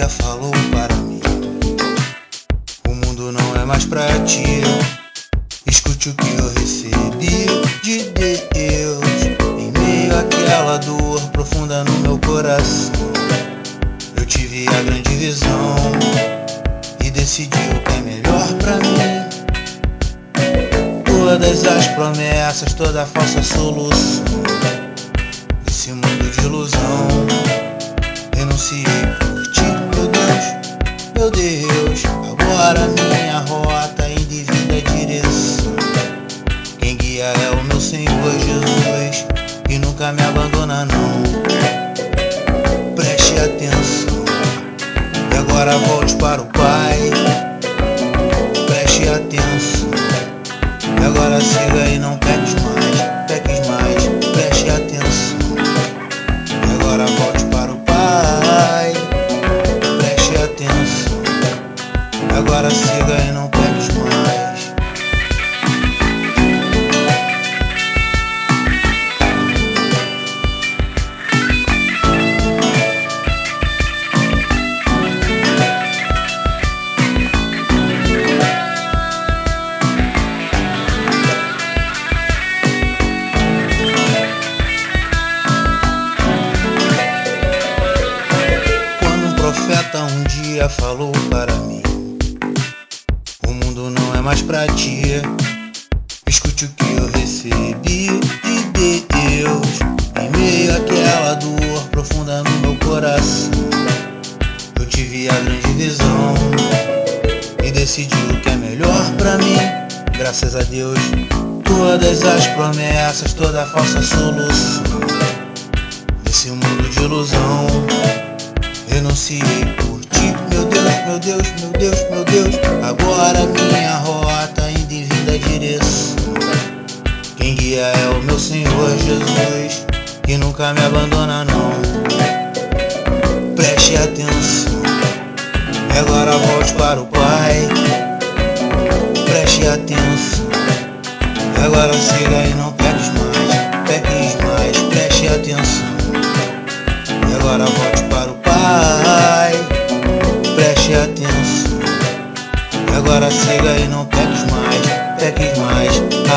dia falou para mim: O mundo não é mais pra ti. Escute o que eu recebi de Deus em meio àquela dor profunda no meu coração. Eu tive a grande visão e decidi o que é melhor para mim. Todas as promessas, toda falsa solução. Esse mundo de ilusão, renunciei meu Deus. Agora minha rota em devida direção. Quem guia é o meu Senhor Jesus, que nunca me abandona, não. Preste atenção, e agora volte para o Pai. Preste atenção, e agora siga e não peques agora siga e não peques mais. Quando um profeta um dia falou não é mais pra ti. Escute o que eu recebi de Deus em meio àquela dor profunda no meu coração. Eu tive a grande visão e decidi o que é melhor pra mim. Graças a Deus, todas as promessas, toda falsa solução desse mundo de ilusão. Renunciei Que nunca me abandona, não. Preste atenção, e agora volte para o Pai. Preste atenção, e agora siga e não peques mais, peques mais. Preste atenção. E agora volte para o Pai. Preste atenção. E agora siga e não peques mais, peques mais.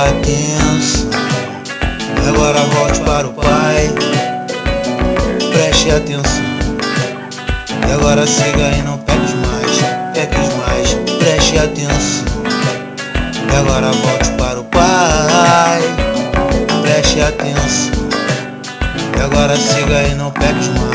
Atenção. Agora volte para o Pai. Preste atenção. E agora siga e não peques mais, peques mais. Preste atenção. E agora volte para o Pai. Preste atenção. E agora siga e não peques mais.